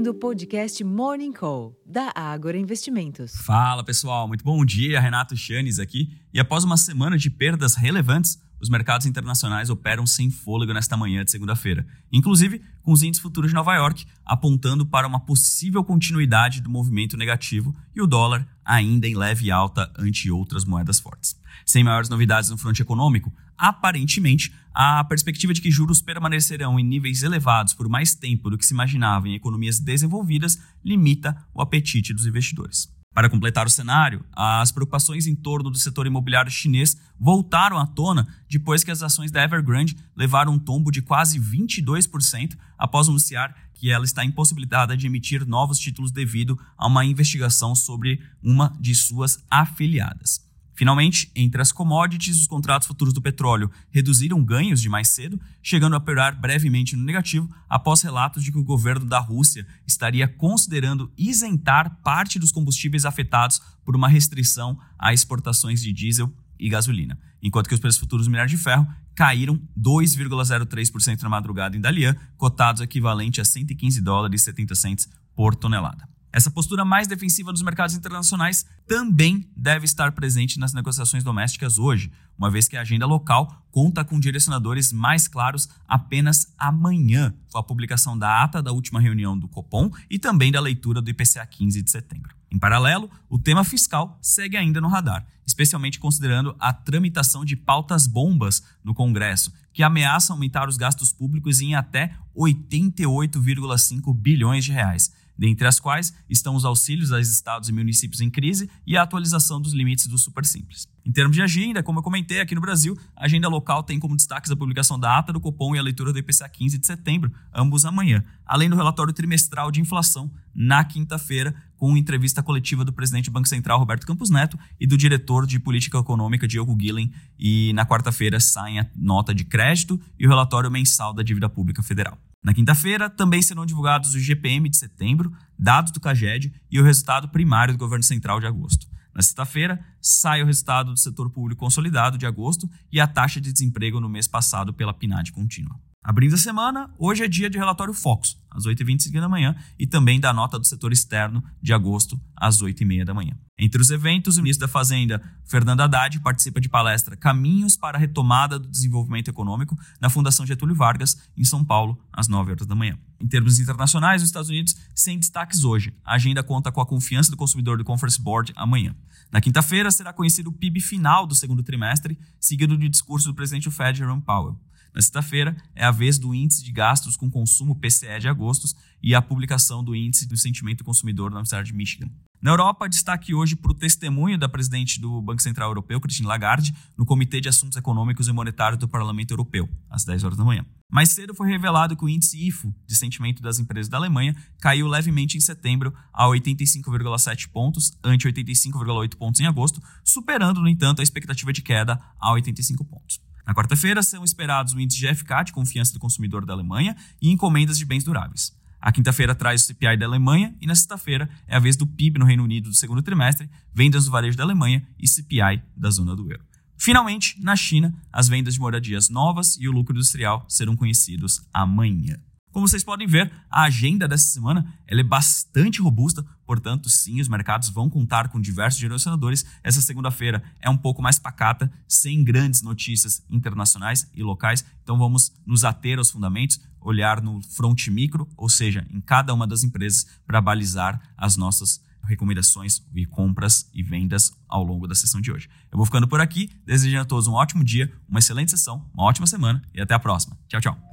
ouvindo o podcast Morning Call, da Ágora Investimentos. Fala pessoal, muito bom dia. Renato Chanes aqui. E após uma semana de perdas relevantes, os mercados internacionais operam sem fôlego nesta manhã de segunda-feira, inclusive com os índices futuros de Nova York apontando para uma possível continuidade do movimento negativo e o dólar ainda em leve alta ante outras moedas fortes. Sem maiores novidades no fronte econômico, aparentemente, a perspectiva de que juros permanecerão em níveis elevados por mais tempo do que se imaginava em economias desenvolvidas limita o apetite dos investidores. Para completar o cenário, as preocupações em torno do setor imobiliário chinês voltaram à tona depois que as ações da Evergrande levaram um tombo de quase 22% após anunciar que ela está impossibilitada de emitir novos títulos devido a uma investigação sobre uma de suas afiliadas. Finalmente, entre as commodities, os contratos futuros do petróleo reduziram ganhos de mais cedo, chegando a operar brevemente no negativo após relatos de que o governo da Rússia estaria considerando isentar parte dos combustíveis afetados por uma restrição a exportações de diesel e gasolina, enquanto que os preços futuros do minério de ferro caíram 2,03% na madrugada em Dalian, cotados equivalente a 115 dólares e 70 centes por tonelada. Essa postura mais defensiva dos mercados internacionais também deve estar presente nas negociações domésticas hoje, uma vez que a agenda local conta com direcionadores mais claros apenas amanhã, com a publicação da ata da última reunião do Copom e também da leitura do IPCA 15 de setembro. Em paralelo, o tema fiscal segue ainda no radar, especialmente considerando a tramitação de pautas bombas no Congresso, que ameaçam aumentar os gastos públicos em até 88,5 bilhões de reais dentre as quais estão os auxílios aos estados e municípios em crise e a atualização dos limites do Super Simples. Em termos de agenda, como eu comentei aqui no Brasil, a agenda local tem como destaques a publicação da ata do Copom e a leitura do IPCA 15 de setembro, ambos amanhã, além do relatório trimestral de inflação na quinta-feira, com entrevista coletiva do presidente do Banco Central, Roberto Campos Neto, e do diretor de política econômica, Diogo Guilhem, e na quarta-feira saem a nota de crédito e o relatório mensal da dívida pública federal. Na quinta-feira, também serão divulgados o GPM de setembro, dados do CAGED e o resultado primário do governo central de agosto. Na sexta-feira, sai o resultado do setor público consolidado de agosto e a taxa de desemprego no mês passado pela PNAD contínua. Abrindo a semana, hoje é dia de relatório Focus, às 8h25 da manhã, e também da nota do setor externo de agosto, às 8h30 da manhã. Entre os eventos, o ministro da Fazenda, Fernando Haddad, participa de palestra Caminhos para a Retomada do Desenvolvimento Econômico na Fundação Getúlio Vargas, em São Paulo, às 9 horas da manhã. Em termos internacionais, os Estados Unidos sem destaques hoje. A agenda conta com a confiança do consumidor do Conference Board amanhã. Na quinta-feira, será conhecido o PIB final do segundo trimestre, seguido do discurso do presidente Fed, Jerome Powell. Na sexta-feira, é a vez do Índice de Gastos com Consumo PCE de agosto e a publicação do Índice do Sentimento do Consumidor na Universidade de Michigan. Na Europa, destaque hoje para o testemunho da presidente do Banco Central Europeu, Christine Lagarde, no Comitê de Assuntos Econômicos e Monetários do Parlamento Europeu, às 10 horas da manhã. Mais cedo foi revelado que o índice IFO, de sentimento das empresas da Alemanha, caiu levemente em setembro a 85,7 pontos, ante 85,8 pontos em agosto, superando, no entanto, a expectativa de queda a 85 pontos. Na quarta-feira, são esperados o índice GFK, de confiança do consumidor da Alemanha, e encomendas de bens duráveis. A quinta-feira traz o CPI da Alemanha e na sexta-feira é a vez do PIB no Reino Unido do segundo trimestre, vendas do varejo da Alemanha e CPI da zona do euro. Finalmente, na China, as vendas de moradias novas e o lucro industrial serão conhecidos amanhã. Como vocês podem ver, a agenda dessa semana ela é bastante robusta, portanto, sim, os mercados vão contar com diversos direcionadores. Essa segunda-feira é um pouco mais pacata, sem grandes notícias internacionais e locais, então vamos nos ater aos fundamentos, olhar no front micro, ou seja, em cada uma das empresas, para balizar as nossas recomendações e compras e vendas ao longo da sessão de hoje. Eu vou ficando por aqui, desejando a todos um ótimo dia, uma excelente sessão, uma ótima semana e até a próxima. Tchau, tchau.